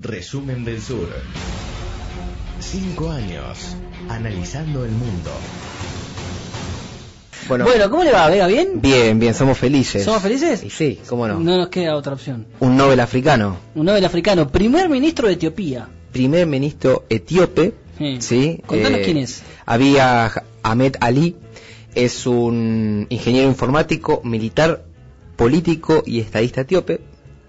Resumen del Sur. Cinco años analizando el mundo. Bueno, Bueno, ¿cómo le va? ¿Vega bien? bien, bien, somos felices. ¿Somos felices? Y sí, cómo no. No nos queda otra opción. Un Nobel africano, Un Nobel africano, primer ministro de Etiopía. primer ministro etíope, Sí. ¿sí? Contanos Eh, quién es. Había Ahmed Ali, es un ingeniero informático, militar, político y estadista etíope,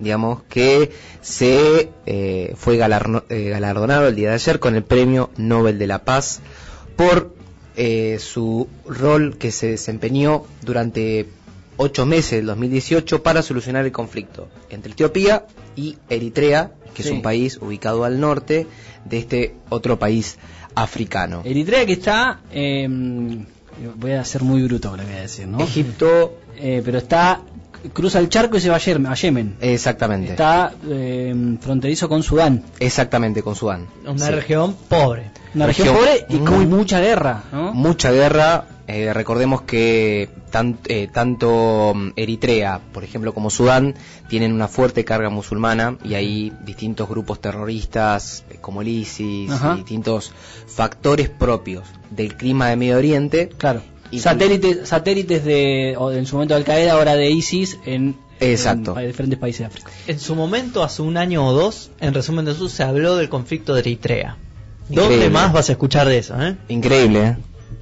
digamos, que se eh, fue galarno- eh, galardonado el día de ayer con el Premio Nobel de la Paz por eh, su rol que se desempeñó durante ocho meses del 2018 para solucionar el conflicto entre Etiopía y Eritrea, que Sí. es un país ubicado al norte de este otro país africano. Eritrea que está... eh, voy a ser muy bruto lo que voy a decir, ¿no? Egipto, Eh, pero está... Cruza el charco y se va a Yemen. a Yemen. exactamente. Está eh, fronterizo con Sudán. Exactamente, con Sudán. Una Sí. región pobre. Una región, Región pobre y muy- con mucha guerra, ¿no? Mucha guerra. eh, recordemos que tan- eh, tanto mm, Eritrea, por ejemplo, como Sudán, tienen una fuerte carga musulmana y hay distintos grupos terroristas eh, como el ISIS y distintos factores propios del clima de Medio Oriente. Claro. Satélites, satélites de, o en su momento de Al Qaeda, ahora de ISIS en, Exacto. en diferentes países de África. En su momento, hace un año o dos, en resumen de eso, se habló del conflicto de Eritrea. ¿Dónde Increíble. más vas a escuchar de eso? eh? Increíble, ¿eh?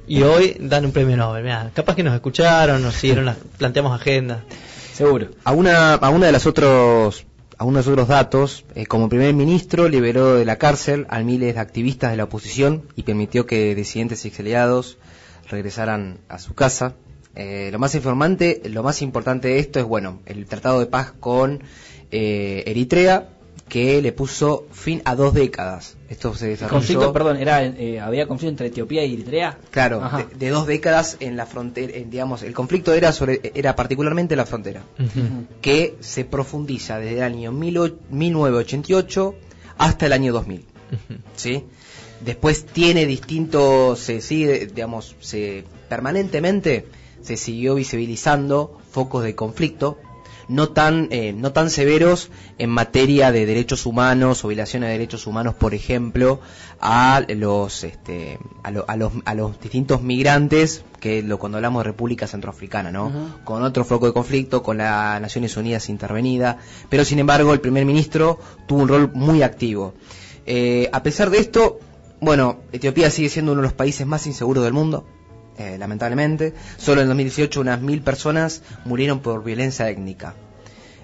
Y hoy dan un premio Nobel. Mirá, capaz que nos escucharon, nos siguieron, las- planteamos agenda. Seguro. A una, a una de las otros a unos otros datos, eh, como primer ministro liberó de la cárcel a miles de activistas de la oposición y permitió que disidentes y exiliados regresaran a su casa. Eh, lo más informante, lo más importante de esto es bueno, el tratado de paz con eh, Eritrea que le puso fin a dos décadas. Esto se desarrolló Conflicto, perdón, era, eh, había conflicto entre Etiopía y Eritrea. Claro, de, de dos décadas en la frontera, en, digamos, el conflicto era sobre era particularmente la frontera que se profundiza desde el año 18- 1988 hasta el año 2000. ¿sí? Después tiene distintos, se sigue, digamos, se permanentemente se siguió visibilizando focos de conflicto, no tan, eh, no tan severos en materia de derechos humanos o violaciones de derechos humanos, por ejemplo, a los, este, a, lo- a los, a los distintos migrantes, que lo, cuando hablamos de República Centroafricana, ¿no? Con otro foco de conflicto, con las Naciones Unidas intervenida, pero sin embargo el primer ministro tuvo un rol muy activo. Eh, a pesar de esto, bueno, Etiopía sigue siendo uno de los países más inseguros del mundo, eh, lamentablemente. Solo en 2018 unas mil personas murieron por violencia étnica.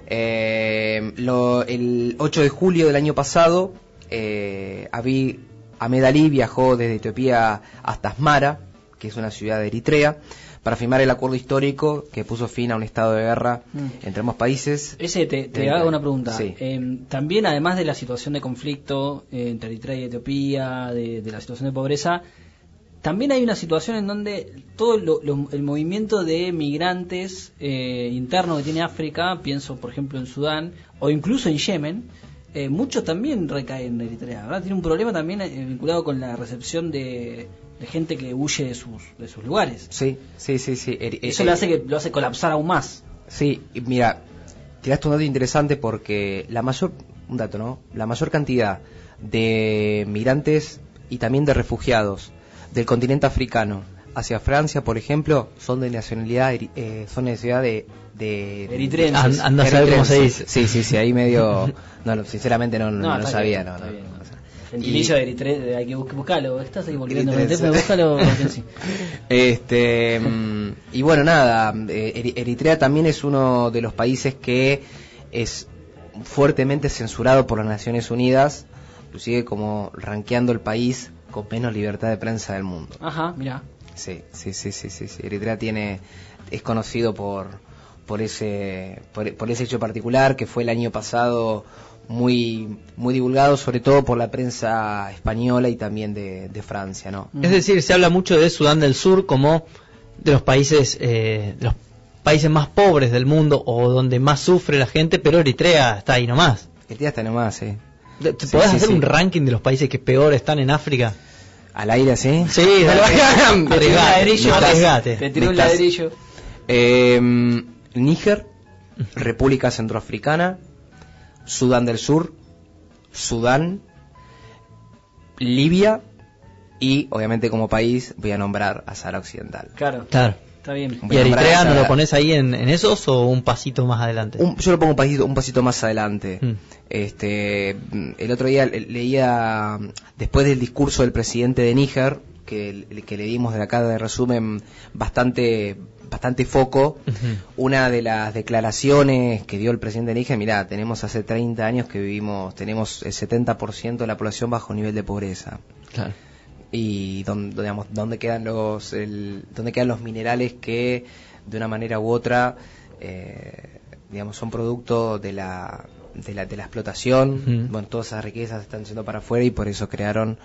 Eh, lo- el 8 de julio del año pasado, eh, Abiy Ahmed Ali viajó desde Etiopía hasta Asmara, que es una ciudad de Eritrea, para firmar el acuerdo histórico que puso fin a un estado de guerra Mm. entre ambos países. Ese te, te hago una pregunta. sí. Eh, también, además de la situación de conflicto entre Eritrea y Etiopía, de, de la situación de pobreza, también hay una situación en donde todo lo- lo- el movimiento de migrantes eh, interno que tiene África, pienso por ejemplo en Sudán o incluso en Yemen, eh, muchos también recaen en Eritrea. ¿verdad? Tiene un problema también eh, vinculado con la recepción de, de gente que huye de sus, de sus lugares. Sí, sí, sí, sí. Eri- Eso eh, le hace que lo hace colapsar aún más. Sí, y mira, tiraste un dato interesante porque la mayor, un dato, ¿no? La mayor cantidad de migrantes y también de refugiados del continente africano hacia Francia, por ejemplo, son de nacionalidad, eh, son de nacionalidad de, de anda a saber cómo se dice. Sí, sí, sí, ahí medio, no, sinceramente no, no, No, no está sabía, bien, no, está no, bien. Gentilicio Y- de Eritrea, hay que bus- buscarlo. Estás ahí volviendo Eritrea, búscalo. Este mm, y bueno nada, eh, Eri- Eritrea también es uno de los países que es fuertemente censurado por las Naciones Unidas, inclusive como rankeando el país con menos libertad de prensa del mundo. Ajá, mira. Sí, sí, sí, sí, sí, sí. Eritrea tiene es conocido por por ese por, por ese hecho particular que fue el año pasado muy muy divulgado sobre todo por la prensa española y también de, de Francia, ¿no? Es decir, se habla mucho de Sudán del Sur como de los países, eh, de los países más pobres del mundo o donde más sufre la gente, pero Eritrea está ahí nomás. Eritrea está nomás, sí. ¿Te Sí, ¿Podés sí, hacer sí. un ranking de los países que peor están en África? Al aire, ¿sí? Sí, dale. Te tiré un ladrillo. Te tiré un ladrillo. Eh, Níger, República Centroafricana, Sudán del Sur, Sudán, Libia y obviamente como país voy a nombrar a Sahara Occidental. Claro, Claro. Está bien. Voy ¿Y Eritrea no lo pones ahí en, en esos o un pasito más adelante? Un- yo lo pongo un pasito, un pasito más adelante. Mm. Este, el otro día le- leía, después del discurso del presidente de Níger, que, le dimos de acá de resumen bastante, bastante foco, una de las declaraciones que dio el presidente de Níger, mirá, tenemos hace 30 años que vivimos, tenemos el 70% de la población bajo nivel de pobreza. Claro. Y dónde, digamos, dónde quedan los el- dónde quedan los minerales que de una manera u otra eh, digamos son producto de la de la, de la explotación bueno todas esas riquezas están yendo para afuera y por eso crearon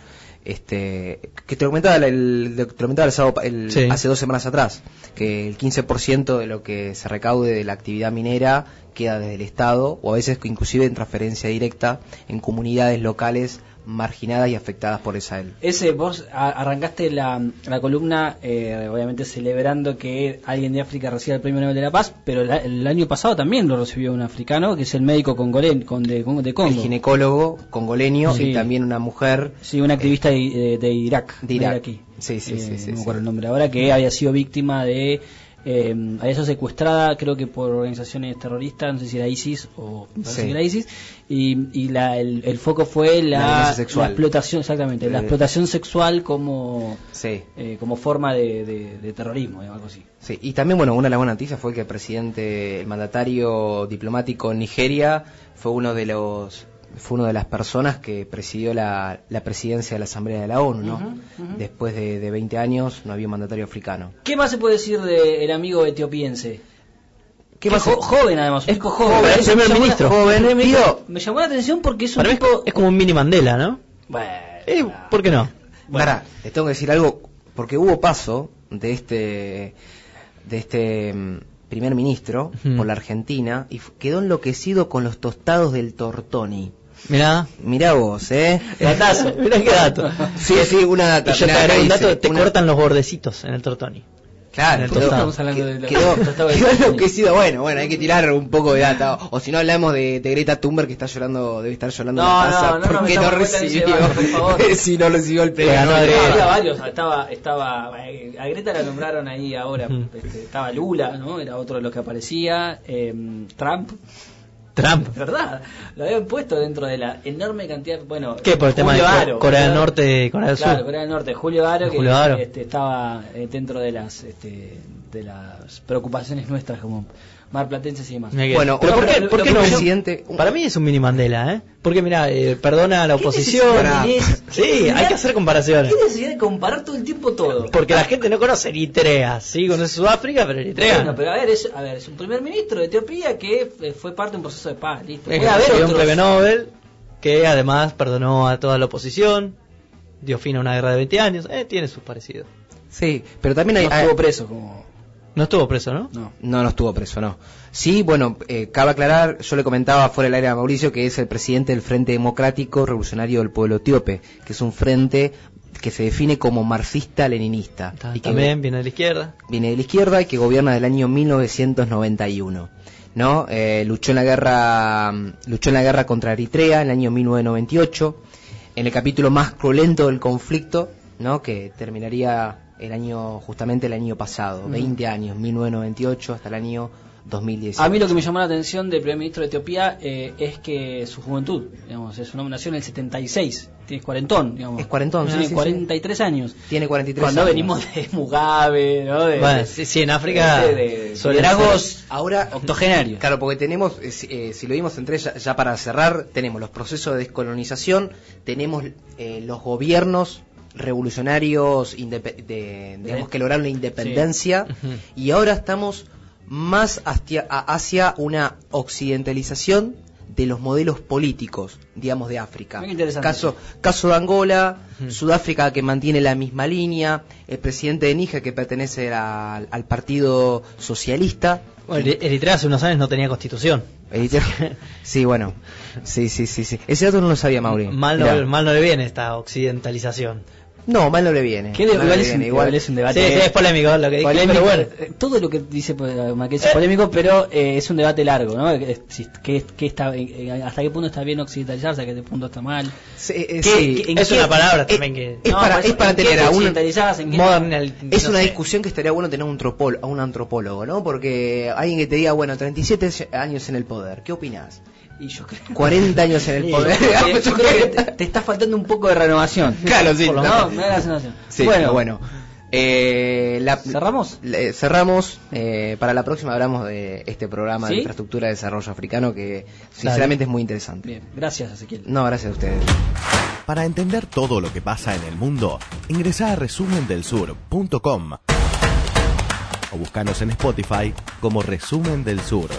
este que te comentaba el, te comentaba el sábado el- Sí. hace dos semanas atrás que el 15% de lo que se recaude de la actividad minera queda desde el Estado o a veces inclusive en transferencia directa en comunidades locales marginadas y afectadas por esa el Ese, vos arrancaste la, la columna, eh, obviamente celebrando que alguien de África reciba el Premio Nobel de la Paz, pero la- el año pasado también lo recibió un africano, que es el médico congolen, con de, con- de el Congo. ginecólogo congoleño Sí. y también una mujer Sí, un activista de, de- de Irak. De Irak. Sí, sí, Eh, sí, sí, No me sí. acuerdo el nombre ahora, que había sido víctima de. Eh, había sido secuestrada, creo que por organizaciones terroristas, no sé si era ISIS o Sí. era ISIS, y, y la, el, el foco fue La explotación, exactamente, la Eh. explotación sexual como, sí eh, como forma de, de- de terrorismo, algo así. Sí, y también, bueno, una de las buenas noticias fue que el presidente, el mandatario diplomático en Nigeria fue uno de los fue una de las personas que presidió la, la presidencia de la Asamblea de la ONU, ¿no? Después de, de 20 años no había un mandatario africano. ¿Qué más se puede decir del amigo etiopiense? ¿Qué Que más? jo- joven además, Es joven, joven. es me primer llamó ministro. la- Joven, ministro. tío. Me llamó la atención porque es un Para mí es, tipo... es como un mini Mandela, ¿no? Bueno, Eh, ¿Por qué no? Bueno. Pará, les tengo que decir algo, porque hubo paso de este, de este mm, primer ministro por la Argentina y quedó enloquecido con los tostados del Tortoni. Mirá. Mirá vos, ¿eh? Datazo. Mirá qué dato. Sí, sí, una data. Y yo te un dice, dato, te una- cortan los bordecitos en el tortoni. Claro, el. Estamos hablando de la- quedó, quedó. Bueno, bueno, hay que tirar un poco de data. O, si no hablamos de, de Greta Thunberg que está llorando, debe estar llorando No, en la casa no, no, no porque no, recibió, por favor. si no recibió el premio. Greta. había varios, estaba, estaba, eh, a Greta la nombraron ahí ahora, este, estaba Lula, ¿no? Era otro de los que aparecía, eh, Trump, Trump. ¿verdad? Lo habían puesto dentro de la enorme cantidad, bueno, ¿Qué? Por el tema de Aro, Corea del Norte, Corea del Claro, Sur. Corea del Norte, Julio Aro, que Julio Aro. este, estaba eh, dentro de las este, de las preocupaciones nuestras como marplatenses y demás. Bueno, pero ¿por qué, lo- por lo qué que no? presidente- Para mí es un mini Mandela, ¿eh? Porque mira, eh, perdona a la ¿Qué oposición. Sí, hay que hacer comparaciones. ¿Qué necesidad de comparar todo el tiempo todo? Porque la gente no conoce Eritrea, sí, conoce Sudáfrica, pero Eritrea. Bueno, pero a ver, es, a ver, es un primer ministro de Etiopía que eh, fue parte de un proceso de paz, listo. Es un premio Nobel que además perdonó a toda la oposición, dio fin a una guerra de 20 años, eh, tiene sus parecidos. Sí, pero también hay, no estuvo preso como No estuvo preso, ¿no? no. No, no estuvo preso, no. Sí, bueno, eh, cabe aclarar, yo le comentaba fuera del aire a Mauricio que es el presidente del Frente Democrático Revolucionario del Pueblo Etíope, que es un frente que se define como marxista-leninista. Ta- y que También viene de la izquierda. viene de la izquierda y que gobierna del año 1991. ¿no? Eh, luchó en la guerra luchó en la guerra contra Eritrea en el año 1998 en el capítulo más cruelento del conflicto ¿no? que terminaría el año justamente el año pasado 20 años 1998 hasta el año 2018 A mí lo que me llamó la atención del primer ministro de Etiopía eh, es que su juventud, digamos, es una nació en el 76, tiene cuarentón, digamos. Es cuarentón, sí, Tiene sí, sí. 43 años. tiene 43 Cuando años. venimos de Mugabe, ¿no? De, Bueno, de- sí, sí, en África de- liderazgos Ahora, octogenarios. Claro, porque tenemos, eh, si, eh, si lo vimos entre ya, ya para cerrar, tenemos los procesos de descolonización, tenemos eh, los gobiernos revolucionarios de- digamos que lograron la independencia y ahora estamos más hacia, hacia una occidentalización de los modelos políticos, digamos, de África. Muy interesante. Caso, caso de Angola. Sudáfrica que mantiene la misma línea, el presidente de Níger que pertenece al, al Partido Socialista. Bueno, Eri- Eritrea hace unos años no tenía constitución. Eritrea- Sí, bueno. Sí, sí, sí, sí. Ese dato no lo sabía, Mauri. Mal no, mal no le viene esta occidentalización. No, mal no le viene. De- igual, es un, viene, igual es un Sí, debate. sí, es polémico lo que dije, polémico, pero bueno. eh, todo lo que dice eh, Marqués es polémico, pero eh, es un debate largo, ¿no? Eh, si- ¿Qué, qué está, eh, ¿Hasta qué punto está bien occidentalizarse? ¿Hasta qué punto está mal? Sí, eh, ¿Qué- sí. qué- en Es qué- una palabra eh, también que... Es No, para, pues, es para ¿en qué tener a un Es no una sé. discusión que estaría bueno tener un, tropol- a un antropólogo, ¿no? Porque alguien que te diga, bueno, 37 años en el poder, ¿qué opinás? Y yo creo, 40 años en el Sí, poder. yo creo- yo creo que te, te está faltando un poco de renovación. Claro, sí, Por lo no. menos me da la sensación. Sí, bueno, bueno. Eh, la- ¿Cerramos? le- cerramos. eh, para la próxima hablamos de este programa ¿Sí? de infraestructura de desarrollo africano que sinceramente es muy interesante. Bien, gracias Ezequiel. No, gracias a ustedes. Para entender todo lo que pasa en el mundo, ingresa a resumendelsur.com o buscanos en Spotify como Resumen del Sur.